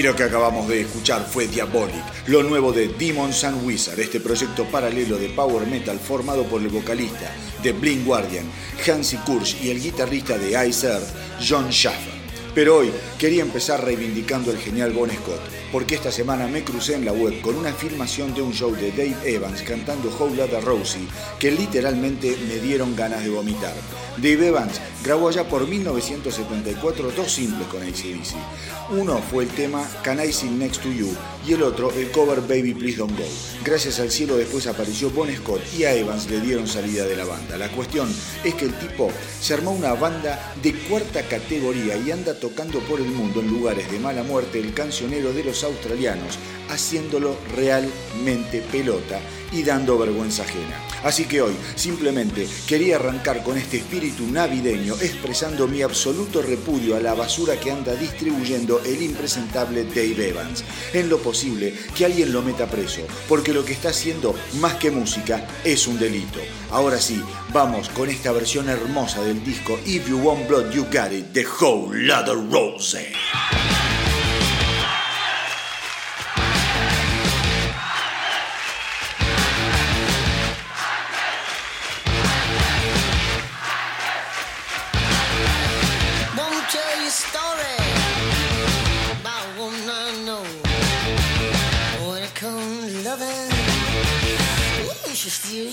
Y lo que acabamos de escuchar fue Diabolic, lo nuevo de Demons and Wizard, este proyecto paralelo de power metal formado por el vocalista de Blind Guardian, Hansi Kursch, y el guitarrista de Ice Earth, John Schaffer. Pero hoy quería empezar reivindicando el genial Bon Scott, porque esta semana me crucé en la web con una filmación de un show de Dave Evans cantando How Lotta Rosie que literalmente me dieron ganas de vomitar. Dave Evans grabó allá por 1974 dos simples con ACDC. Uno fue el tema Can I Sing Next to You y el otro el cover Baby Please Don't Go. Gracias al cielo después apareció Bon Scott y a Evans le dieron salida de la banda. La cuestión es que el tipo se armó una banda de cuarta categoría y anda tocando por el mundo en lugares de mala muerte el cancionero de los australianos, haciéndolo realmente pelota y dando vergüenza ajena. Así que hoy simplemente quería arrancar con este espíritu navideño expresando mi absoluto repudio a la basura que anda distribuyendo el impresentable Dave Evans. En lo posible que alguien lo meta preso, porque lo que está haciendo más que música es un delito. Ahora sí, vamos con esta versión hermosa del disco If You Want Blood You Got It The Whole Lotta Rose.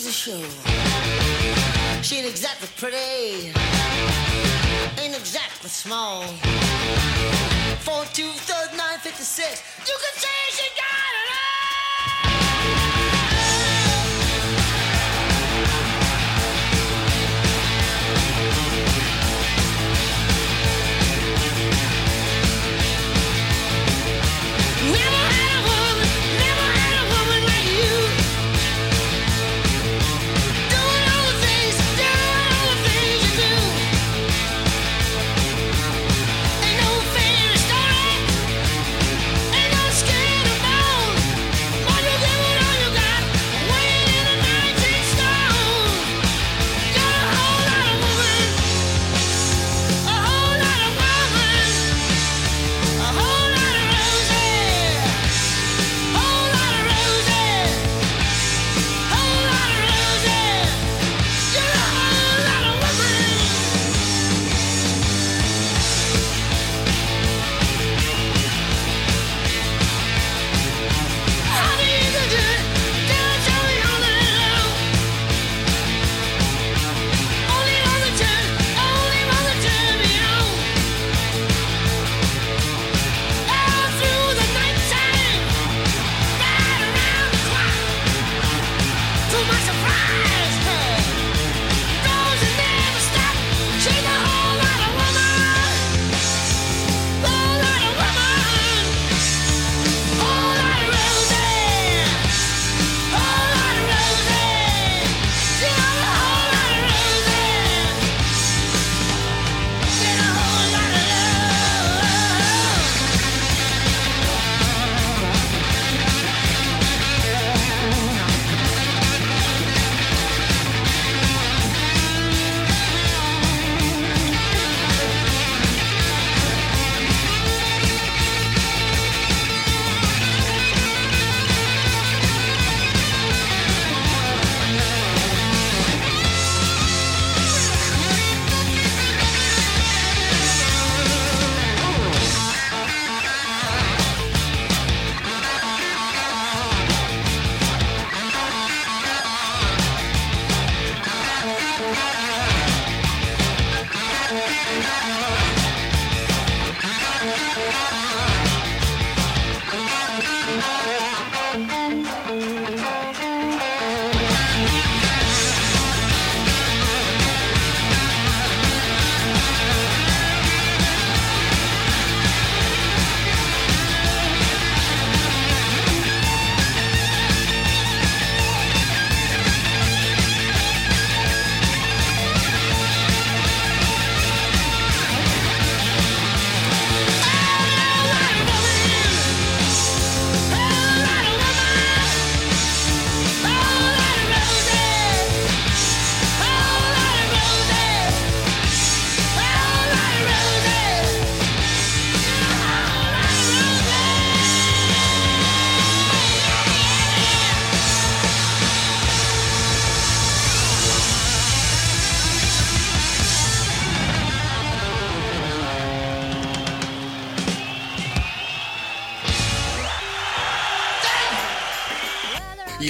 Show. She ain't exactly pretty, ain't exactly small. Four two third nine fifty six. You can say she got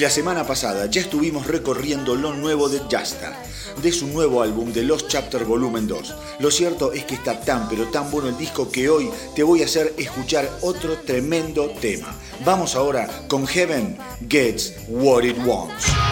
la semana pasada ya estuvimos recorriendo lo nuevo de Jasta, de su nuevo álbum The Lost Chapter Volumen 2. Lo cierto es que está tan pero tan bueno el disco que hoy te voy a hacer escuchar otro tremendo tema. Vamos ahora con Heaven Gets What It Wants.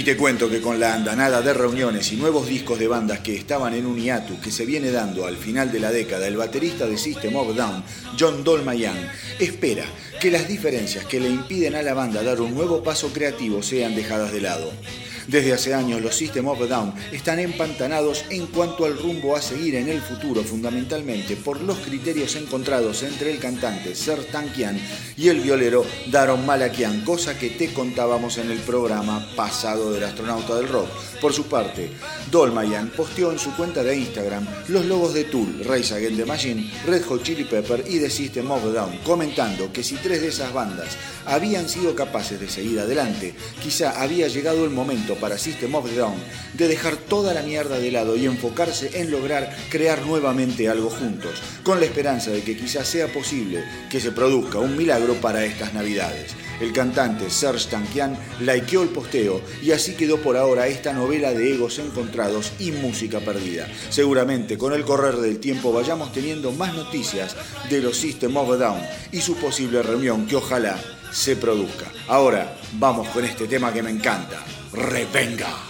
Y te cuento que con la andanada de reuniones y nuevos discos de bandas que estaban en un hiatus que se viene dando al final de la década, el baterista de System of Down, John Dolmayan, espera que las diferencias que le impiden a la banda dar un nuevo paso creativo sean dejadas de lado. Desde hace años los System of Down están empantanados en cuanto al rumbo a seguir en el futuro, fundamentalmente por los criterios encontrados entre el cantante Ser Tankian y el violero Daron Malakian, cosa que te contábamos en el programa pasado del astronauta del rock. Por su parte, Dolmayan posteó en su cuenta de Instagram los logos de Tool, Race Against the Machine, Red Hot Chili Pepper y The System of Down, comentando que si tres de esas bandas habían sido capaces de seguir adelante, quizá había llegado el momento para System of a Down de dejar toda la mierda de lado y enfocarse en lograr crear nuevamente algo juntos, con la esperanza de que quizás sea posible que se produzca un milagro para estas navidades. El cantante Serge Tankian likeó el posteo y así quedó por ahora esta novela de egos encontrados y música perdida. Seguramente con el correr del tiempo vayamos teniendo más noticias de los System of a Down y su posible reunión que ojalá se produzca. Ahora vamos con este tema que me encanta. Revenga.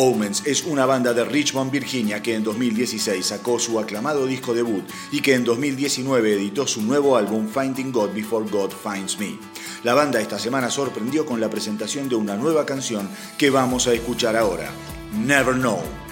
Omens es una banda de Richmond, Virginia, que en 2016 sacó su aclamado disco debut y que en 2019 editó su nuevo álbum Finding God Before God Finds Me. La banda esta semana sorprendió con la presentación de una nueva canción que vamos a escuchar ahora, Never Know.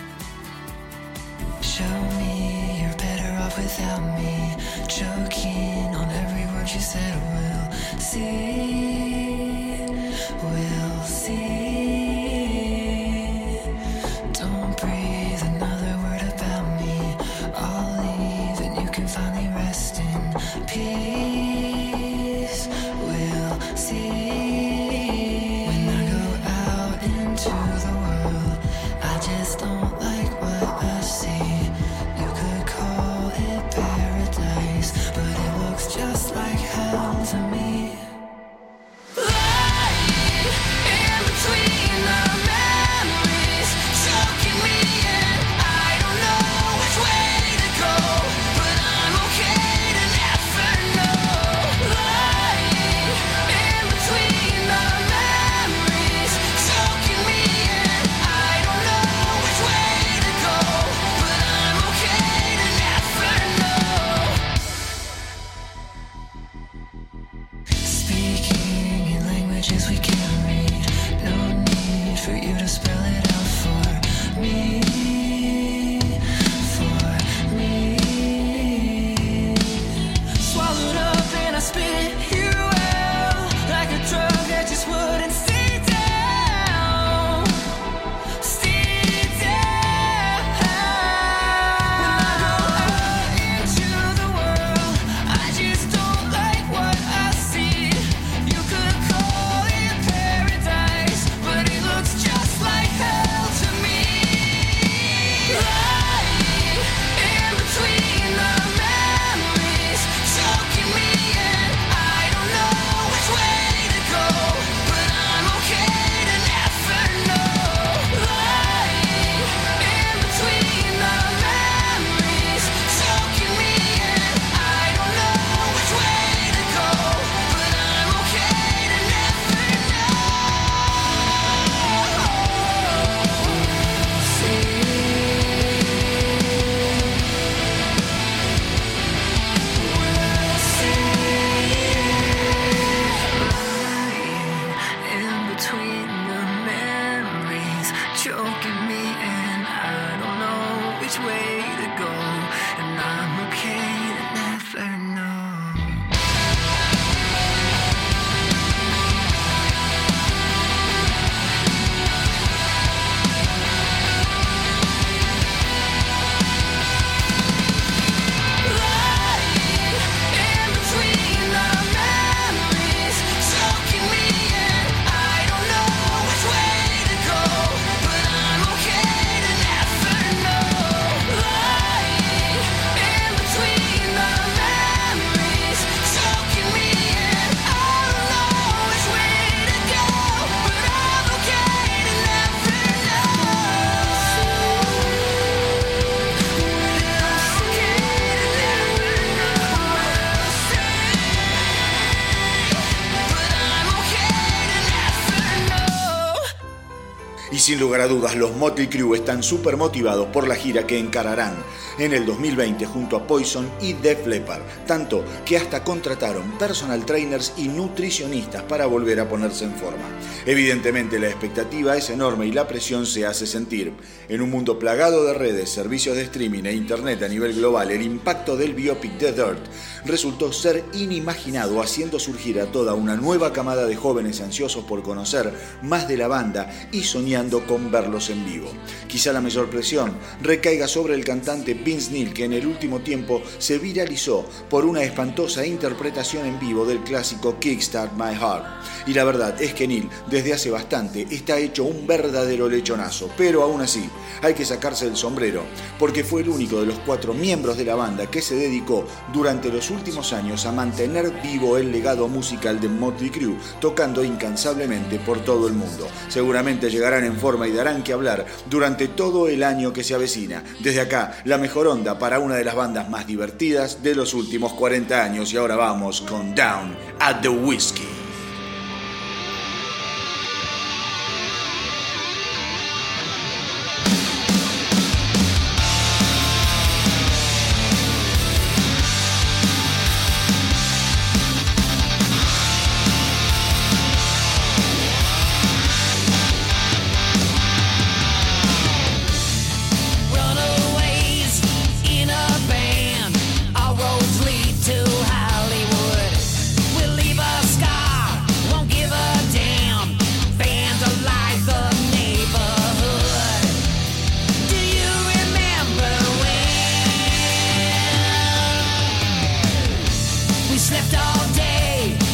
Sin lugar a dudas, los Motley Crue están súper motivados por la gira que encararán en el 2020 junto a Poison y Def Leppard, tanto que hasta contrataron personal trainers y nutricionistas para volver a ponerse en forma. Evidentemente la expectativa es enorme y la presión se hace sentir. En un mundo plagado de redes, servicios de streaming e internet a nivel global, el impacto del biopic The Dirt resultó ser inimaginado, haciendo surgir a toda una nueva camada de jóvenes ansiosos por conocer más de la banda y soñando con verlos en vivo. Quizá la mayor presión recaiga sobre el cantante Vince Neil, que en el último tiempo se viralizó por una espantosa interpretación en vivo del clásico Kickstart My Heart. Y la verdad es que Neil, desde hace bastante, está hecho un verdadero lechonazo, pero aún así hay que sacarse el sombrero, porque fue el único de los cuatro miembros de la banda que se dedicó durante los últimos años a mantener vivo el legado musical de Motley Crue, tocando incansablemente por todo el mundo. Seguramente llegarán en forma y darán que hablar durante todo el año que se avecina. Desde acá, la mejor onda para una de las bandas más divertidas de los últimos 40 años y ahora vamos con Down at the Whiskey. all day.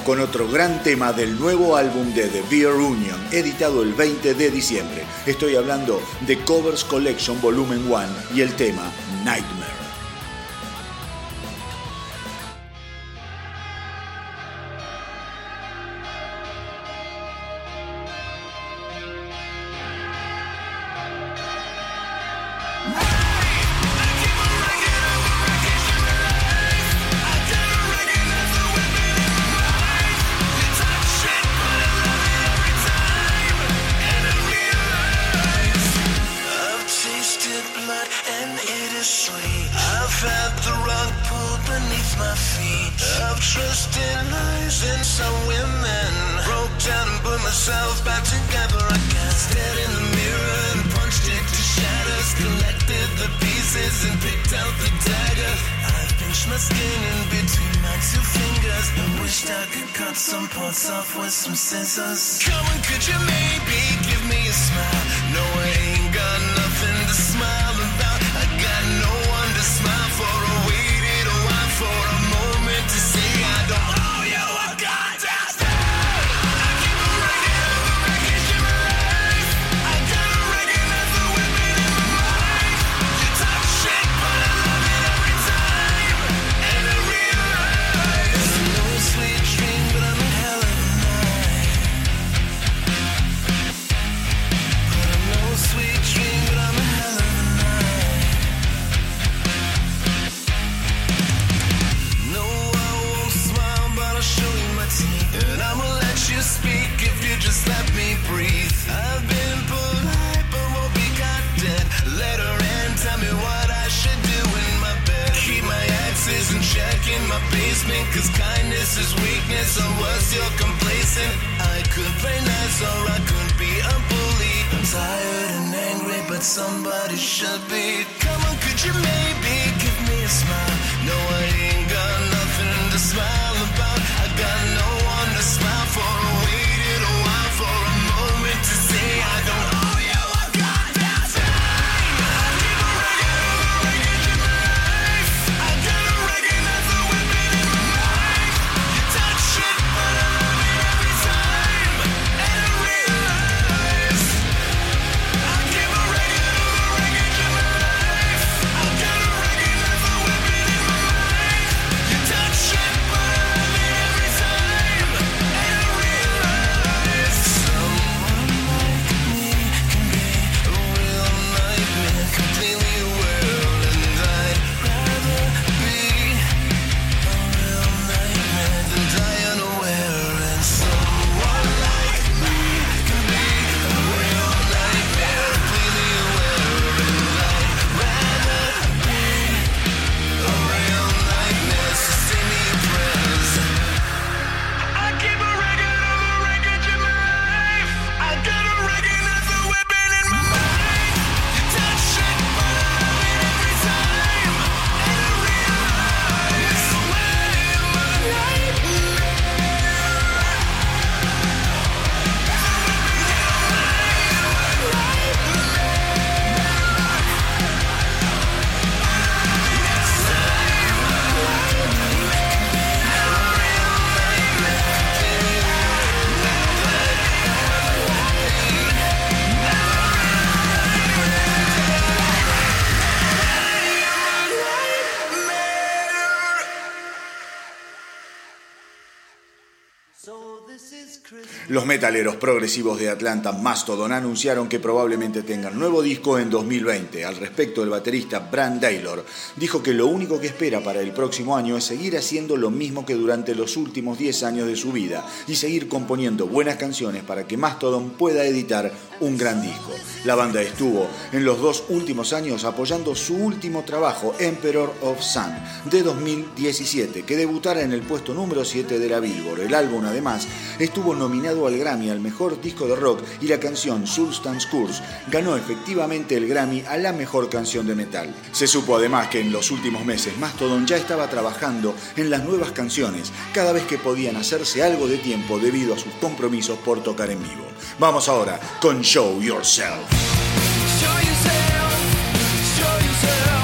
Con otro gran tema del nuevo álbum de The Beer Union, editado el 20 de diciembre. Estoy hablando de Covers Collection Volumen 1 y el tema Nightmare. Los metaleros progresivos de Atlanta, Mastodon, anunciaron que probablemente tengan nuevo disco en 2020. Al respecto, el baterista Brand Taylor dijo que lo único que espera para el próximo año es seguir haciendo lo mismo que durante los últimos 10 años de su vida y seguir componiendo buenas canciones para que Mastodon pueda editar un gran disco. La banda estuvo en los dos últimos años apoyando su último trabajo, Emperor of Sun, de 2017, que debutara en el puesto número 7 de la Billboard. El álbum, además, estuvo nominado al Grammy al mejor disco de rock y la canción Substance Curse ganó efectivamente el Grammy a la mejor canción de metal. Se supo además que en los últimos meses Mastodon ya estaba trabajando en las nuevas canciones cada vez que podían hacerse algo de tiempo debido a sus compromisos por tocar en vivo. Vamos ahora con Show Yourself. En una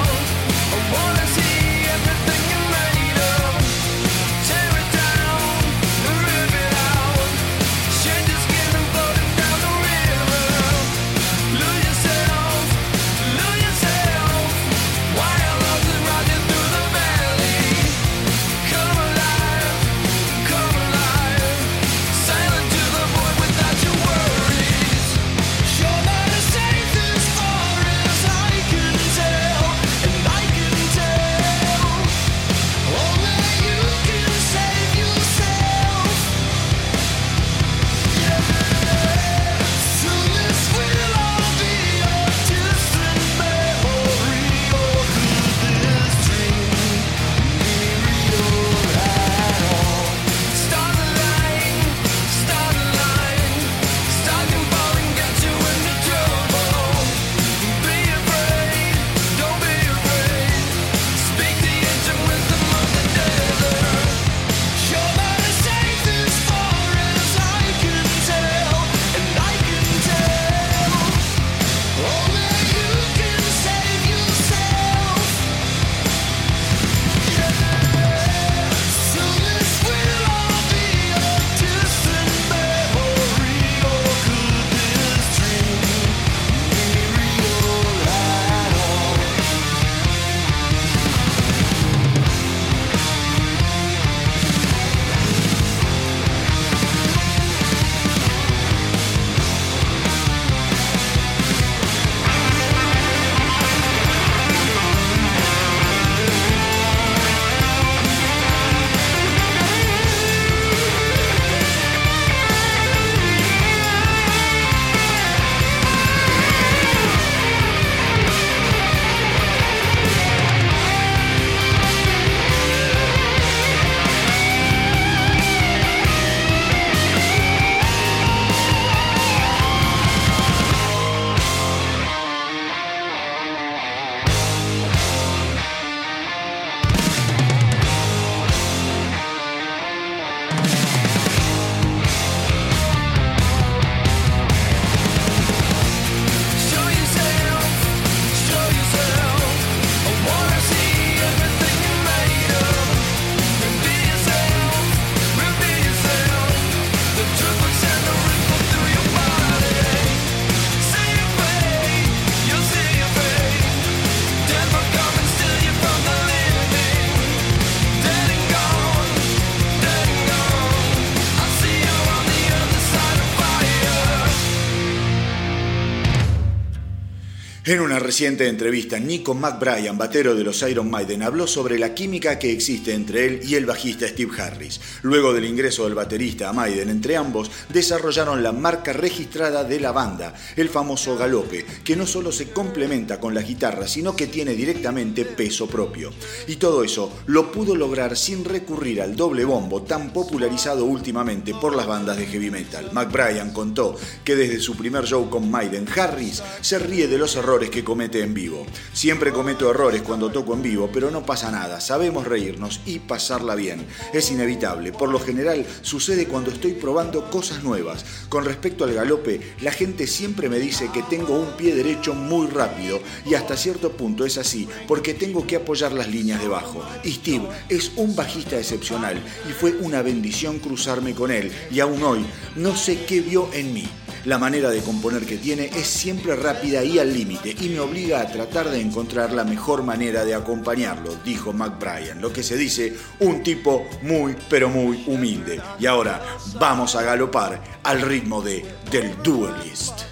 reciente entrevista, Nico McBrien, batero de los Iron Maiden, habló sobre la química que existe entre él y el bajista Steve Harris. Luego del ingreso del baterista a Maiden, entre ambos desarrollaron la marca registrada de la banda, el famoso galope, que no solo se complementa con la guitarra, sino que tiene directamente peso propio. Y todo eso lo pudo lograr sin recurrir al doble bombo tan popularizado últimamente por las bandas de heavy metal. McBrien contó que desde su primer show con Maiden, Harris se ríe de los errores que comete en vivo. Siempre cometo errores cuando toco en vivo, pero no pasa nada, sabemos reírnos y pasarla bien. Es inevitable, por lo general sucede cuando estoy probando cosas nuevas. Con respecto al galope, la gente siempre me dice que tengo un pie derecho muy rápido y hasta cierto punto es así, porque tengo que apoyar las líneas de bajo. Y Steve es un bajista excepcional y fue una bendición cruzarme con él y aún hoy no sé qué vio en mí. La manera de componer que tiene es siempre rápida y al límite y me obliga a tratar de encontrar la mejor manera de acompañarlo, dijo McBrien, lo que se dice un tipo muy pero muy humilde. Y ahora vamos a galopar al ritmo de del Duelist.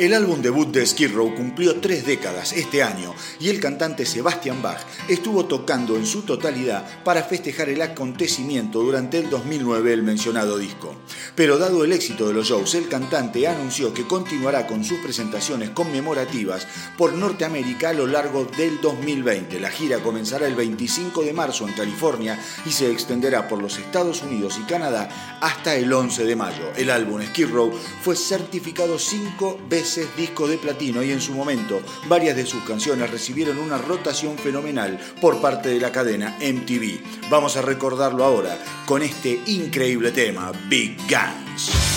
El álbum debut de Skid Row cumplió tres décadas este año y el cantante Sebastian Bach estuvo tocando en su totalidad para festejar el acontecimiento durante el 2009 el mencionado disco. Pero dado el éxito de los shows, el cantante anunció que continuará con sus presentaciones conmemorativas por Norteamérica a lo largo del 2020. La gira comenzará el 25 de marzo en California y se extenderá por los Estados Unidos y Canadá hasta el 11 de mayo. El álbum Skid Row fue certificado cinco veces disco de platino y en su momento varias de sus canciones recibieron una rotación fenomenal por parte de la cadena MTV. Vamos a recordarlo ahora con este increíble tema, Big Guns.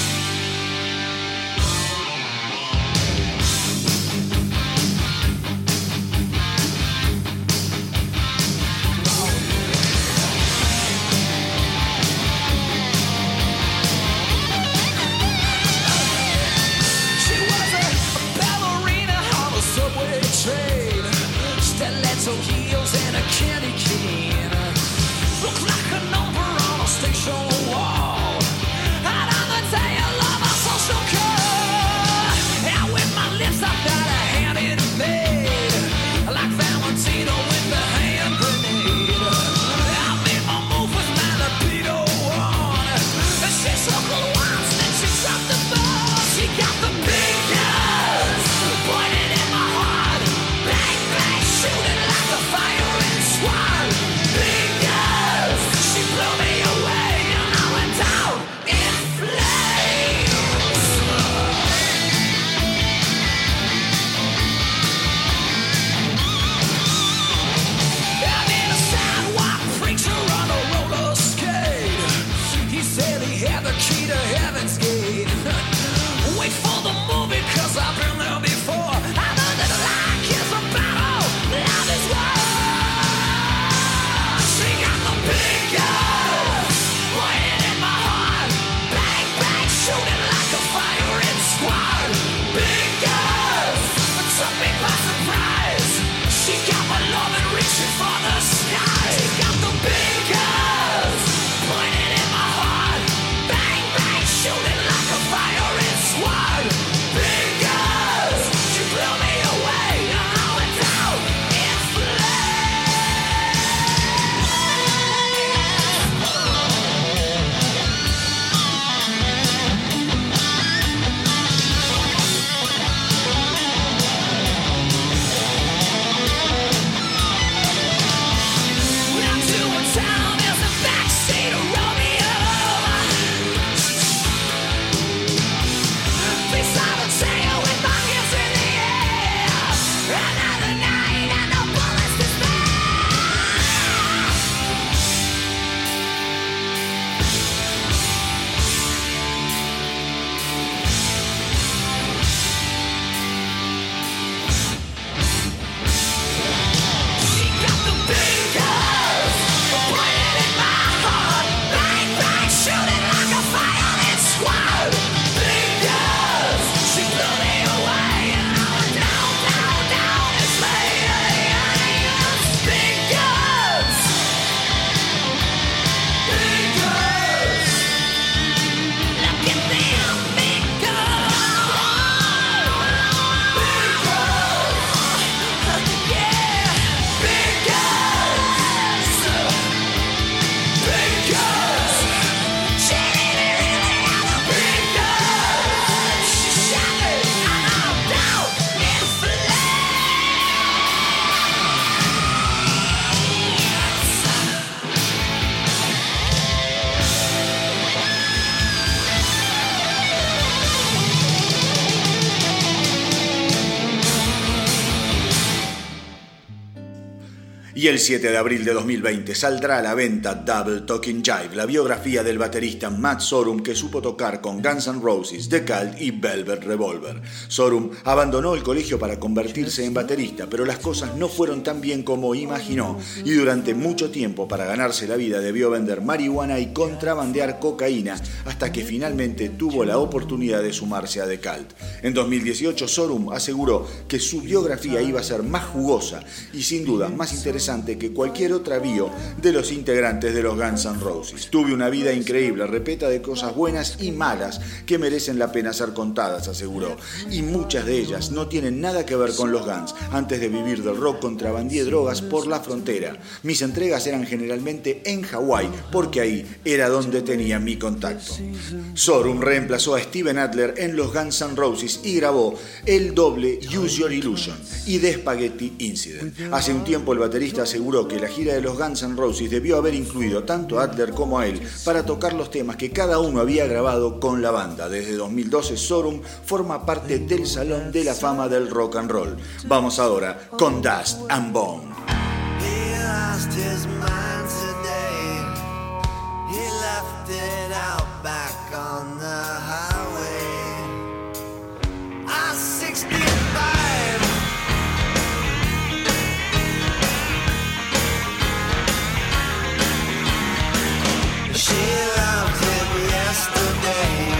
Y el 7 de abril de 2020 saldrá a la venta Double Talking Jive, la biografía del baterista Matt Sorum que supo tocar con Guns N' Roses, The Cult y Velvet Revolver. Sorum abandonó el colegio para convertirse en baterista, pero las cosas no fueron tan bien como imaginó y durante mucho tiempo para ganarse la vida debió vender marihuana y contrabandear cocaína hasta que finalmente tuvo la oportunidad de sumarse a The Cult. En 2018 Sorum aseguró que su biografía iba a ser más jugosa y sin duda más interesante interesante que cualquier otra bio de los integrantes de los Guns N' Roses. Tuve una vida increíble, repeta de cosas buenas y malas que merecen la pena ser contadas, aseguró. Y muchas de ellas no tienen nada que ver con los Guns. Antes de vivir del rock, contrabandié drogas por la frontera. Mis entregas eran generalmente en Hawái, porque ahí era donde tenía mi contacto. Sorum reemplazó a Steven Adler en los Guns N' Roses y grabó el doble Use Your Illusion y The Spaghetti Incident. Hace un tiempo el baterista aseguró que la gira de los Guns N' Roses debió haber incluido tanto a Adler como a él para tocar los temas que cada uno había grabado con la banda. Desde 2012, Sorum forma parte del Salón de la Fama del Rock and Roll. Vamos ahora con Dust and Bone. She loved him yesterday.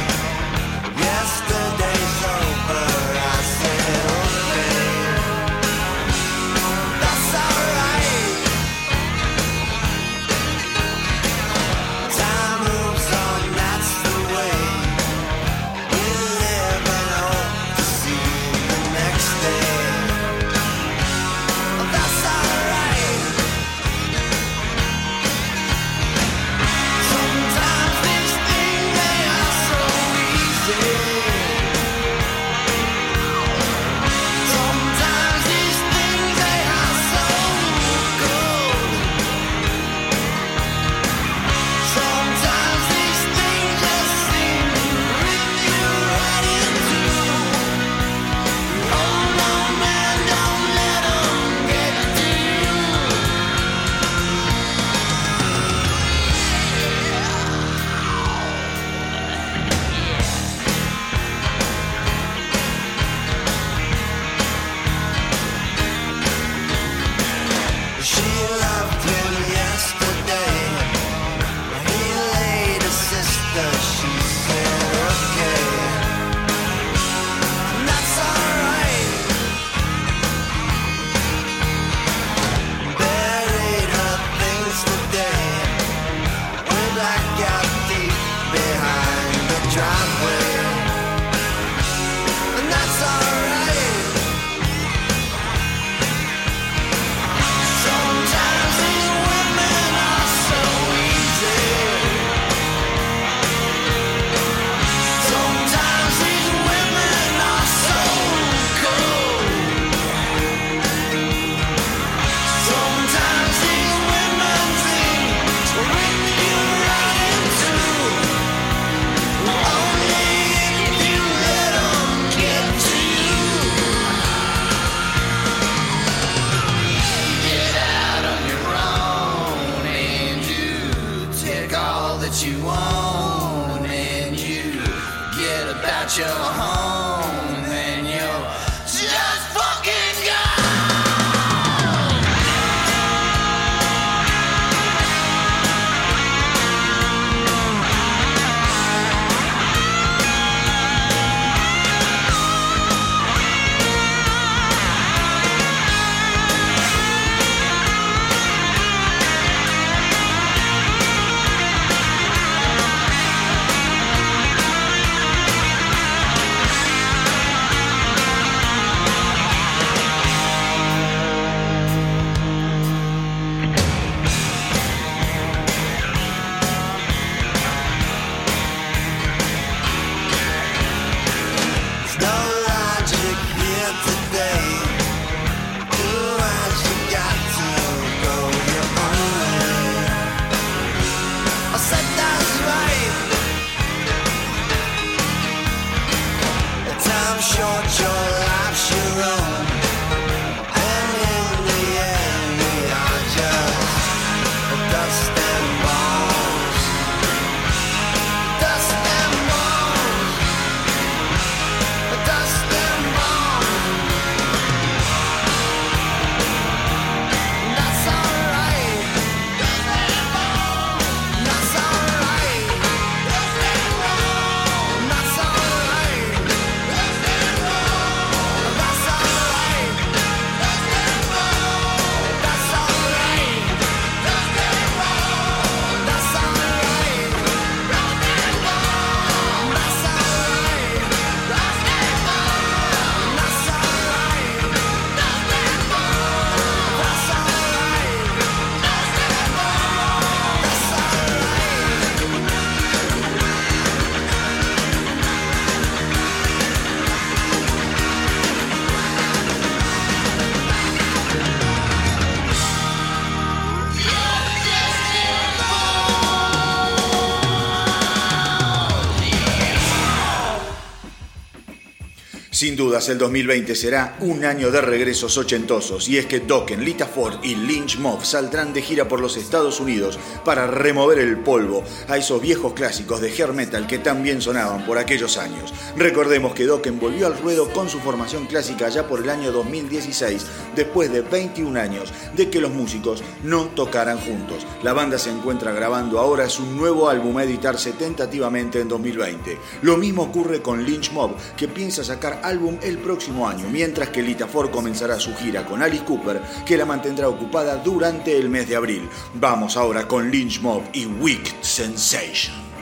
Sin dudas, el 2020 será un año de regresos ochentosos, y es que Dokken, Lita Ford y Lynch Mob saldrán de gira por los Estados Unidos para remover el polvo a esos viejos clásicos de hair metal que también sonaban por aquellos años. Recordemos que Dokken volvió al ruedo con su formación clásica ya por el año 2016, después de 21 años de que los músicos no tocaran juntos. La banda se encuentra grabando ahora su nuevo álbum a editarse tentativamente en 2020. Lo mismo ocurre con Lynch Mob, que piensa sacar álbum el próximo año, mientras que Lita Ford comenzará su gira con Alice Cooper, que la mantendrá ocupada durante el mes de abril. Vamos ahora con Lynch Mob y Wicked Sensation.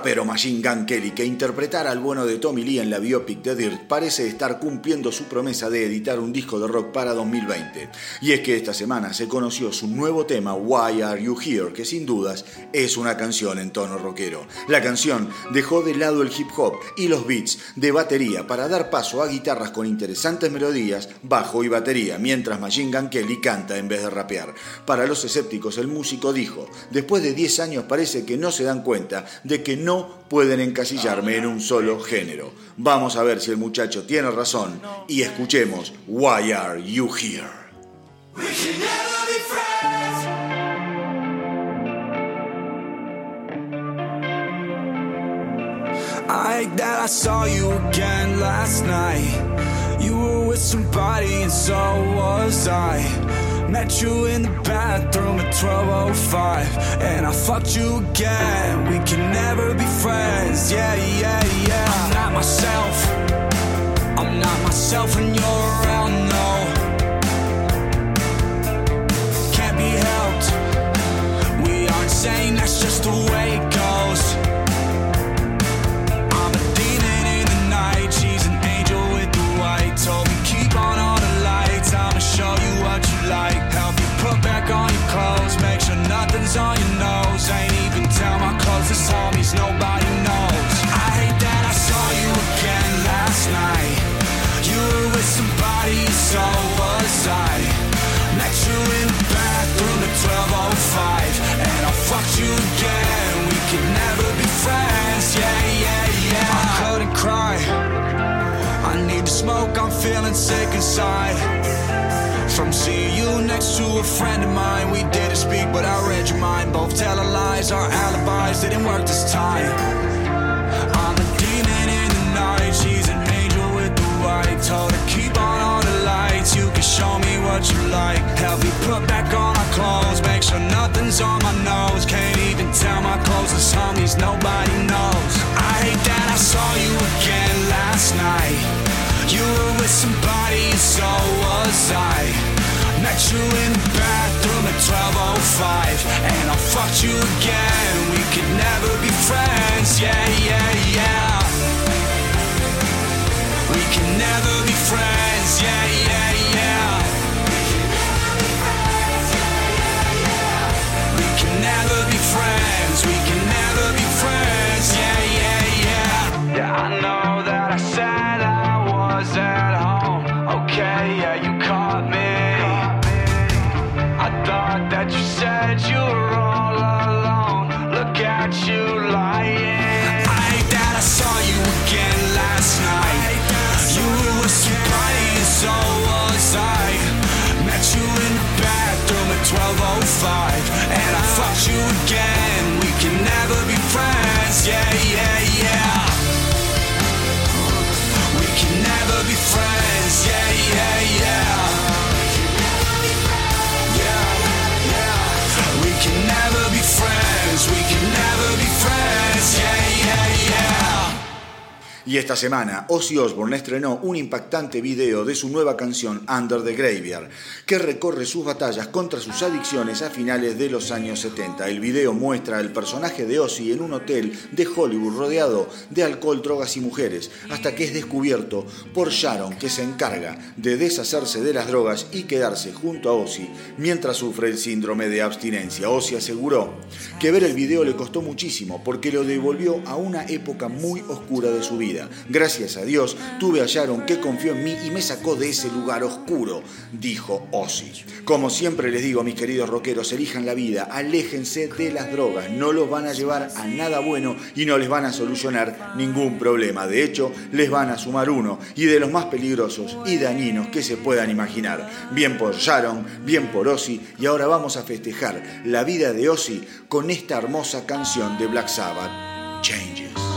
Rapero Machine Gun Kelly, que interpretara al bueno de Tommy Lee en la biopic de Dirt, parece estar cumpliendo su promesa de editar un disco de rock para 2020. Y es que esta semana se conoció su nuevo tema, Why Are You Here, que sin dudas es una canción en tono rockero. La canción dejó de lado el hip hop y los beats de batería para dar paso a guitarras con interesantes melodías, bajo y batería, mientras Machine Gun Kelly canta en vez de rapear. Para los escépticos, el músico dijo, después de 10 años parece que no se dan cuenta de que no pueden encasillarme en un solo género. Vamos a ver si el muchacho tiene razón y escuchemos Why Are You Here? I that I saw you again last night. You were with somebody and so was I. Met you in the bathroom at 12.05 And I fucked you again. We can never be friends. Yeah, yeah, yeah. I'm not myself. I'm not myself when you're around, no. Can't be helped. We aren't saying that's just the way it a friend of mine, we didn't speak, but I read your mind. Both telling lies, our alibis didn't work this time. I'm a demon in the night, she's an angel with the white. Told her keep on all the lights, you can show me what you like. Help me put back on our clothes, make sure nothing's on my nose. Can't even tell my closest homies, nobody knows. I hate that I saw you again last night. You were with somebody, so was I. Met you in the bathroom at 12.05 And I fucked you again. We could never be friends, yeah, yeah, yeah. We can never be friends, yeah, yeah, yeah Y esta semana, Ozzy Osbourne estrenó un impactante video de su nueva canción Under the Graveyard, que recorre sus batallas contra sus adicciones a finales de los años 70. El video muestra al personaje de Ozzy en un hotel de Hollywood rodeado de alcohol, drogas y mujeres, hasta que es descubierto por Sharon, que se encarga de deshacerse de las drogas y quedarse junto a Ozzy mientras sufre el síndrome de abstinencia. Ozzy aseguró que ver el video le costó muchísimo porque lo devolvió a una época muy oscura de su vida Gracias a Dios tuve a Sharon que confió en mí y me sacó de ese lugar oscuro, dijo Ozzy. Como siempre les digo, mis queridos rockeros, elijan la vida, aléjense de las drogas, no los van a llevar a nada bueno y no les van a solucionar ningún problema. De hecho, les van a sumar uno y de los más peligrosos y dañinos que se puedan imaginar. Bien por Sharon, bien por Ozzy y ahora vamos a festejar la vida de Ozzy con esta hermosa canción de Black Sabbath, Changes.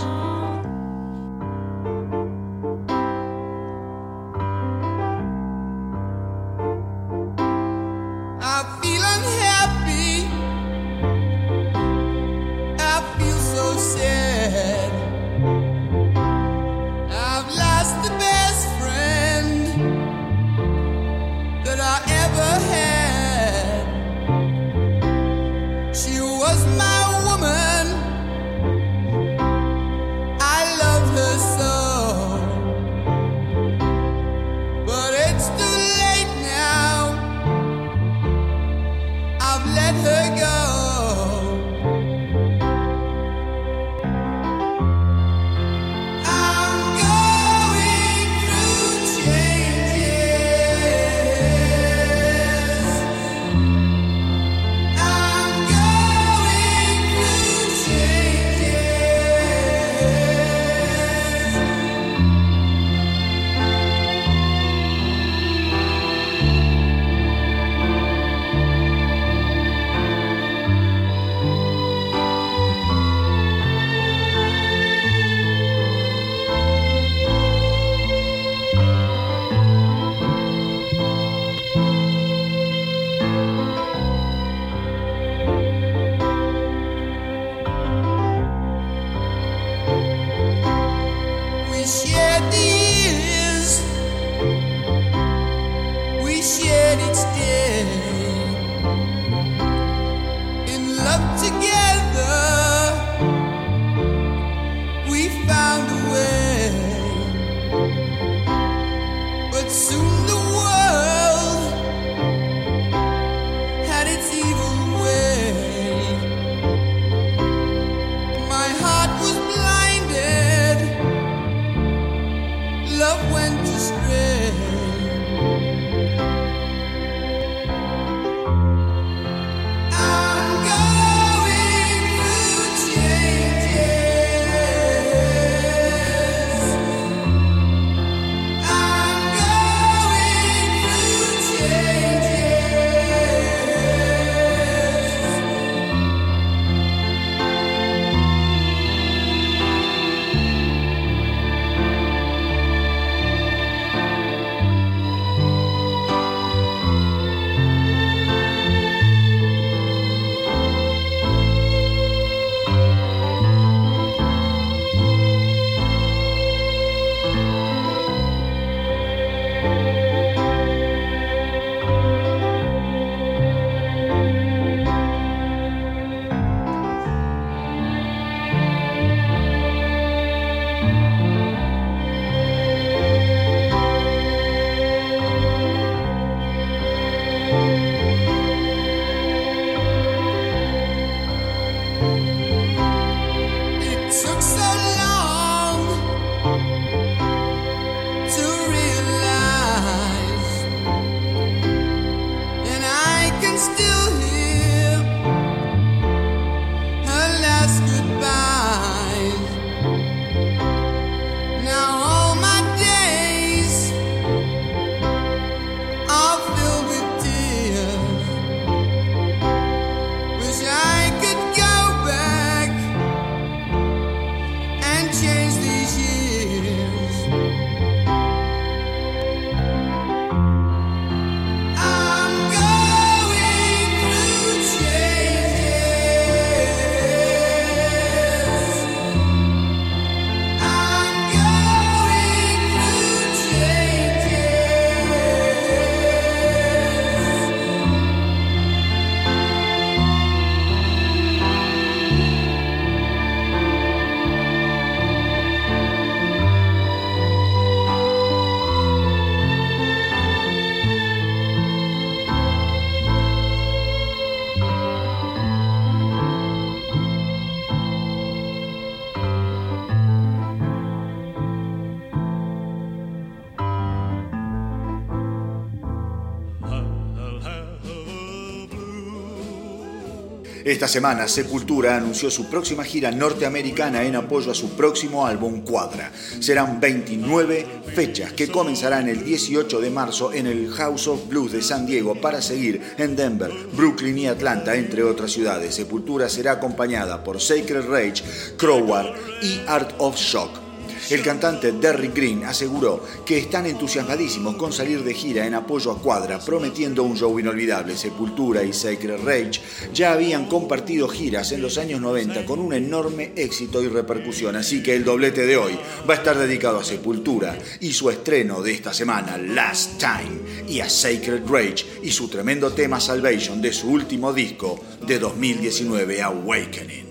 Esta semana Sepultura anunció su próxima gira norteamericana en apoyo a su próximo álbum Cuadra. Serán 29 fechas que comenzarán el 18 de marzo en el House of Blues de San Diego para seguir en Denver, Brooklyn y Atlanta, entre otras ciudades. Sepultura será acompañada por Sacred Rage, Crowbar y Art of Shock. El cantante Derrick Green aseguró que están entusiasmadísimos con salir de gira en apoyo a Cuadra, prometiendo un show inolvidable. Sepultura y Sacred Rage ya habían compartido giras en los años 90 con un enorme éxito y repercusión, así que el doblete de hoy va a estar dedicado a Sepultura y su estreno de esta semana, Last Time, y a Sacred Rage y su tremendo tema Salvation de su último disco de 2019, Awakening.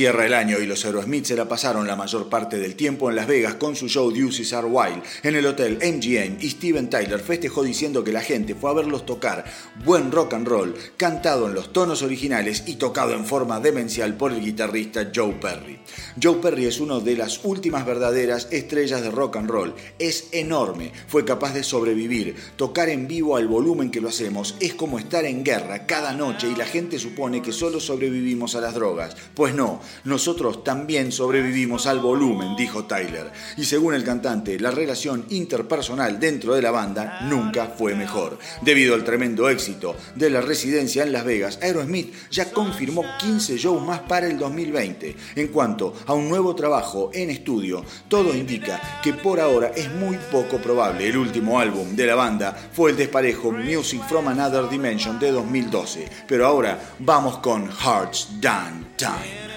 Cierra el año y los Aerosmith se la pasaron la mayor parte del tiempo en Las Vegas con su show Deuces Are Wild en el hotel MGM y Steven Tyler festejó diciendo que la gente fue a verlos tocar buen rock and roll, cantado en los tonos originales y tocado en forma demencial por el guitarrista Joe Perry. Joe Perry es una de las últimas verdaderas estrellas de rock and roll. Es enorme, fue capaz de sobrevivir. Tocar en vivo al volumen que lo hacemos es como estar en guerra cada noche y la gente supone que solo sobrevivimos a las drogas. Pues no, nosotros también sobrevivimos al volumen, dijo Tyler. Y según el cantante, la relación interpersonal dentro de la banda nunca fue mejor. Debido al tremendo éxito de la residencia en Las Vegas, Aerosmith ya confirmó 15 shows más para el 2020. En cuanto a un nuevo trabajo en estudio, todo indica que por ahora es muy poco probable. El último álbum de la banda fue el desparejo Music from Another Dimension de 2012. Pero ahora vamos con Hearts Done Time.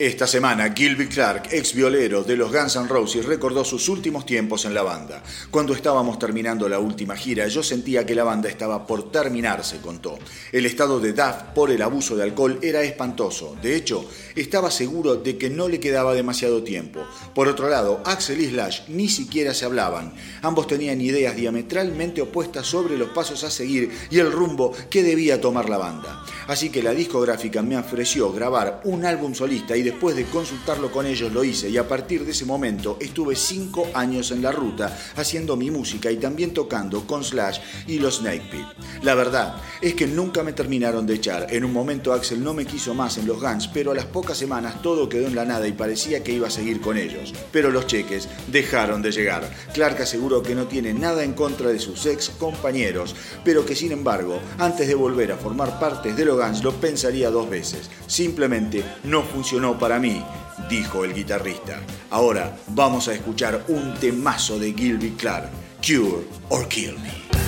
Esta semana, Gilby Clark, ex violero de los Guns N' Roses, recordó sus últimos tiempos en la banda. Cuando estábamos terminando la última gira, yo sentía que la banda estaba por terminarse, contó. El estado de Duff por el abuso de alcohol era espantoso. De hecho, estaba seguro de que no le quedaba demasiado tiempo. Por otro lado, Axel y Slash ni siquiera se hablaban. Ambos tenían ideas diametralmente opuestas sobre los pasos a seguir y el rumbo que debía tomar la banda. Así que la discográfica me ofreció grabar un álbum solista y después de consultarlo con ellos lo hice y a partir de ese momento estuve cinco años en la ruta haciendo mi música y también tocando con Slash y los Snake. La verdad es que nunca me terminaron de echar. En un momento Axel no me quiso más en los Guns, pero a las pocas semanas todo quedó en la nada y parecía que iba a seguir con ellos. Pero los cheques dejaron de llegar. Clark aseguró que no tiene nada en contra de sus ex compañeros, pero que sin embargo, antes de volver a formar parte de los Guns lo pensaría dos veces. Simplemente no funcionó para mí, dijo el guitarrista. Ahora vamos a escuchar un temazo de Gilby Clark, Cure or Kill Me.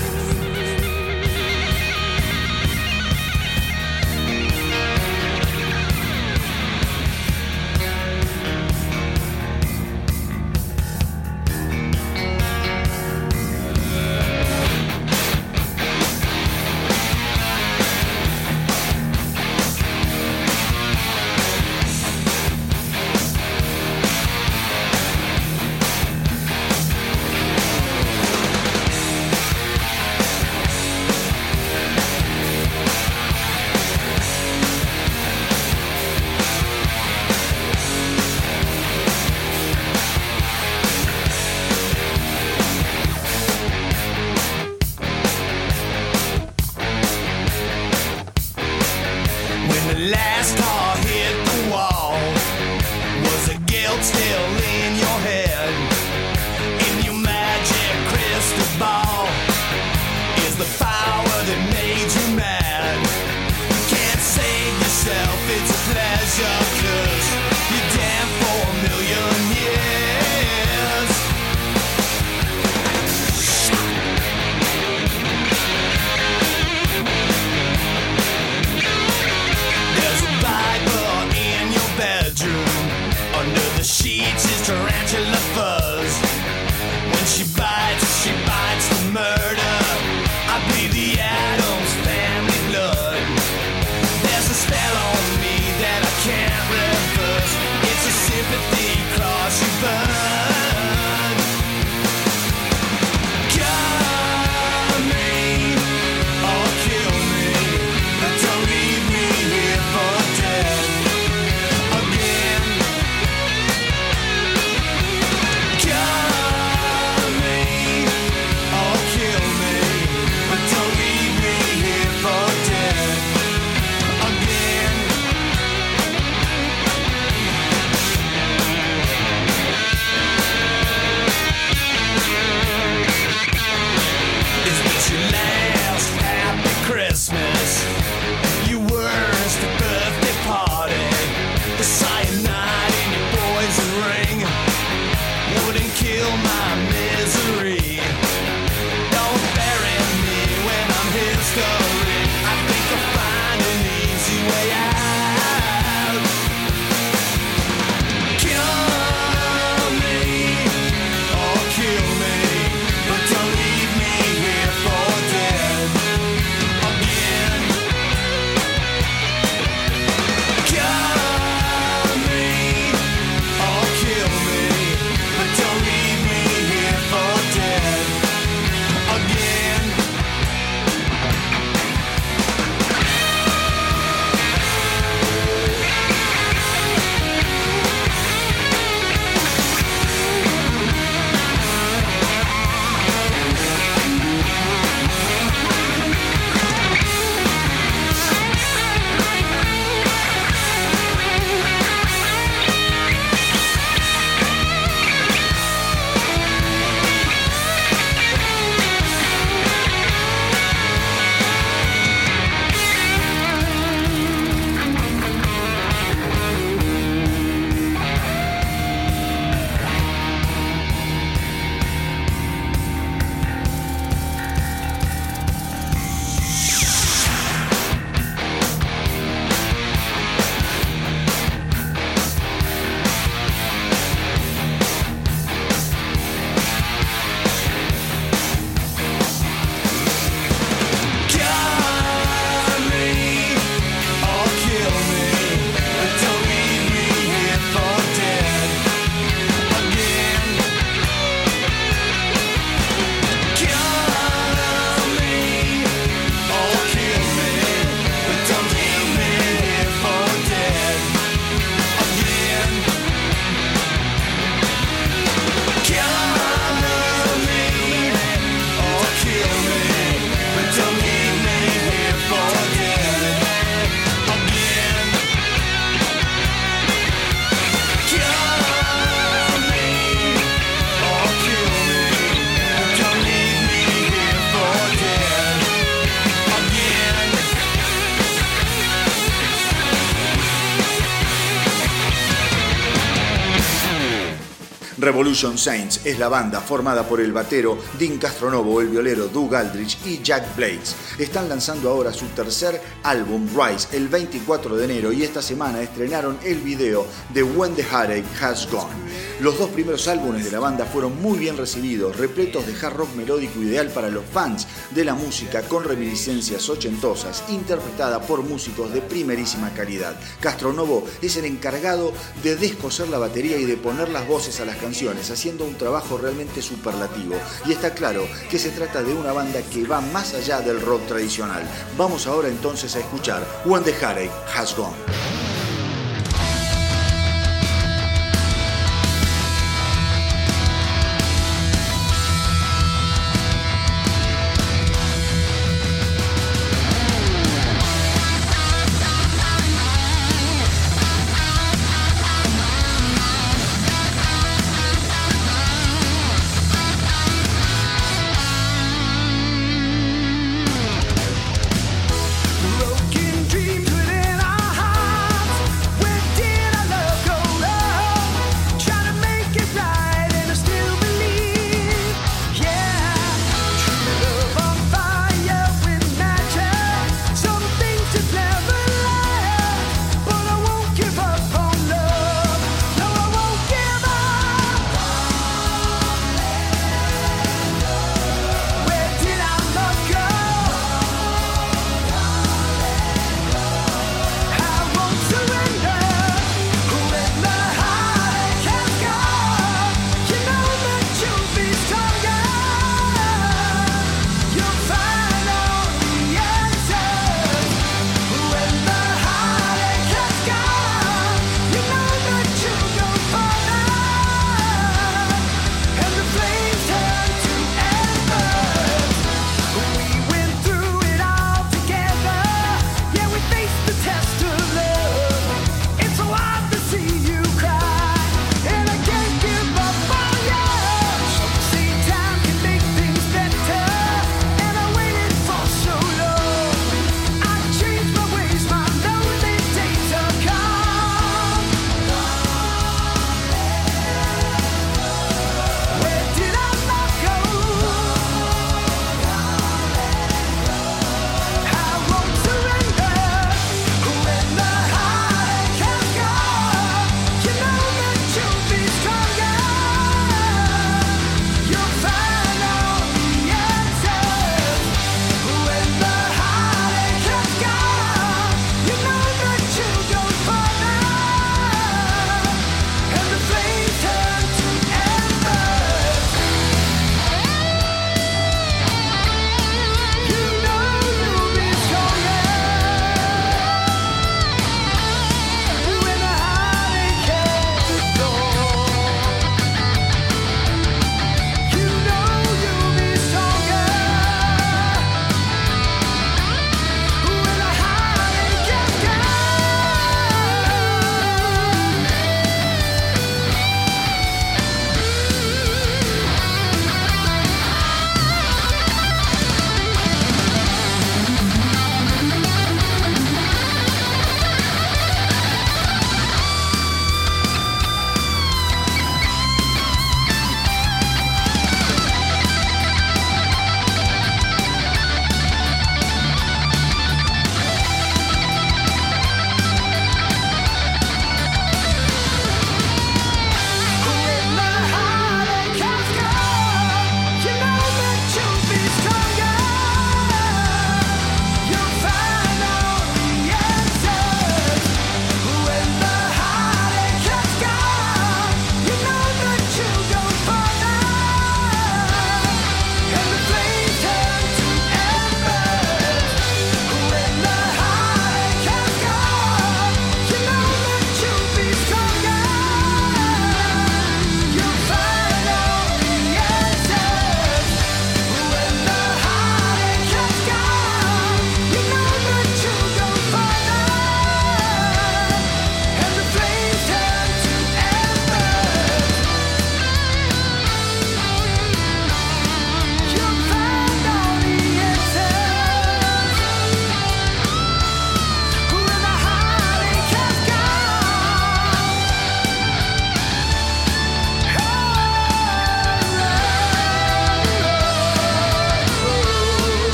Revolution Saints es la banda formada por el batero Dean Castronovo, el violero Doug Aldrich y Jack Blades. Están lanzando ahora su tercer álbum Rise el 24 de enero y esta semana estrenaron el video de When the Heartache Has Gone. Los dos primeros álbumes de la banda fueron muy bien recibidos, repletos de hard rock melódico ideal para los fans de la música con reminiscencias ochentosas, interpretada por músicos de primerísima calidad. Castronovo es el encargado de descoser la batería y de poner las voces a las canciones, haciendo un trabajo realmente superlativo. Y está claro que se trata de una banda que va más allá del rock tradicional. Vamos ahora entonces a escuchar When the Heartache Has Gone.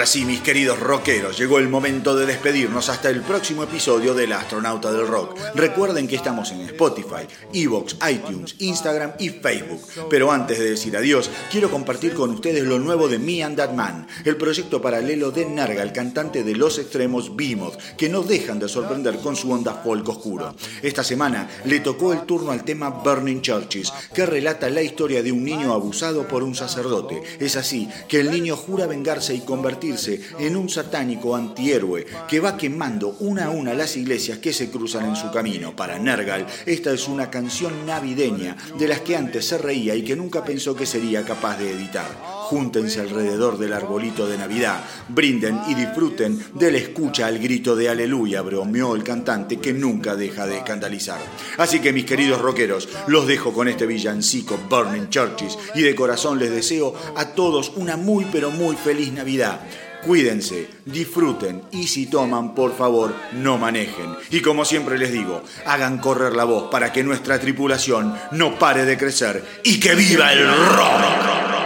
Ahora sí, mis queridos rockeros, llegó el momento de despedirnos hasta el próximo episodio del Astronauta del Rock. Recuerden que estamos en Spotify, Evox, iTunes, Instagram y Facebook. Pero antes de decir adiós, quiero compartir con ustedes lo nuevo de Me and That Man, el proyecto paralelo de Narga, el cantante de Los Extremos Behemoth, que no dejan de sorprender con su onda folk oscuro. Esta semana le tocó el turno al tema Burning Churches, que relata la historia de un niño abusado por un sacerdote. Es así que el niño jura vengarse y convertirse en un satánico antihéroe que va quemando una a una las iglesias que se cruzan en su camino. Para Nergal, esta es una canción navideña de las que antes se reía y que nunca pensó que sería capaz de editar. Júntense alrededor del arbolito de Navidad, brinden y disfruten del escucha al grito de aleluya, bromeó el cantante que nunca deja de escandalizar. Así que mis queridos rockeros, los dejo con este villancico Burning Churches y de corazón les deseo a todos una muy pero muy feliz Navidad. Cuídense, disfruten y si toman, por favor, no manejen. Y como siempre les digo, hagan correr la voz para que nuestra tripulación no pare de crecer y que viva el rock.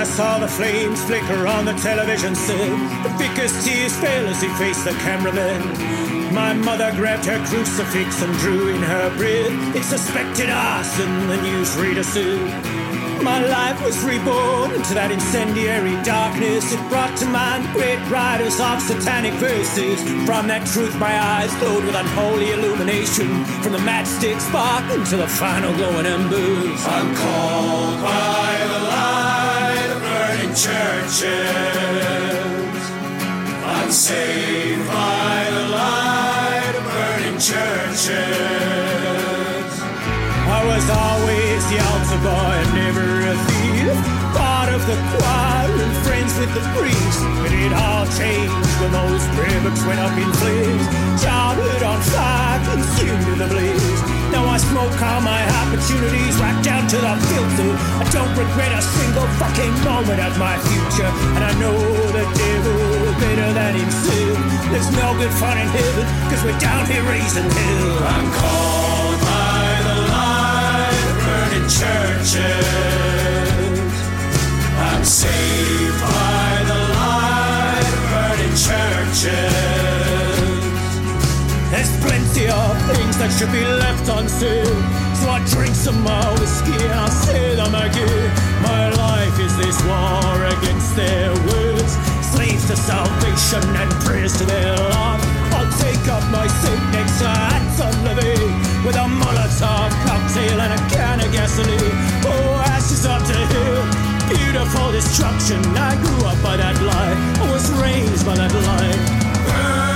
I saw the flames flicker on the television set. The thickest tears fell as he faced the cameraman. My mother grabbed her crucifix and drew in her breath. It suspected arson, the newsreader said. My life was reborn into that incendiary darkness. It brought to mind great writers of satanic verses. From that truth, my eyes glowed with unholy illumination. From the matchstick spark into the final glowing embers. I'm called by the light churches. I'm saved by the light of burning churches. I was always the altar boy, and never a thief. Part of the choir and friends with the priest. But it all changed when those prayer went up in flames. Childhood on fire, consumed in the blaze. Now I smoke all my opportunities right down to the filter. I don't regret a single fucking moment of my future. And I know the devil better than himself. There's no good fun in heaven, cause we're down here raising hell. I'm called by the light of burning churches. I'm saved by the light of burning churches. There's plenty of things that should be left unsaid. So I drink some more whiskey and I say them again. My life is this war against their words. Slaves to salvation and prayers to their love. I'll take up my seat next to Anton Levy with a Molotov cocktail and a can of gasoline. Oh, ashes up to hill beautiful destruction. I grew up by that light. I was raised by that lie.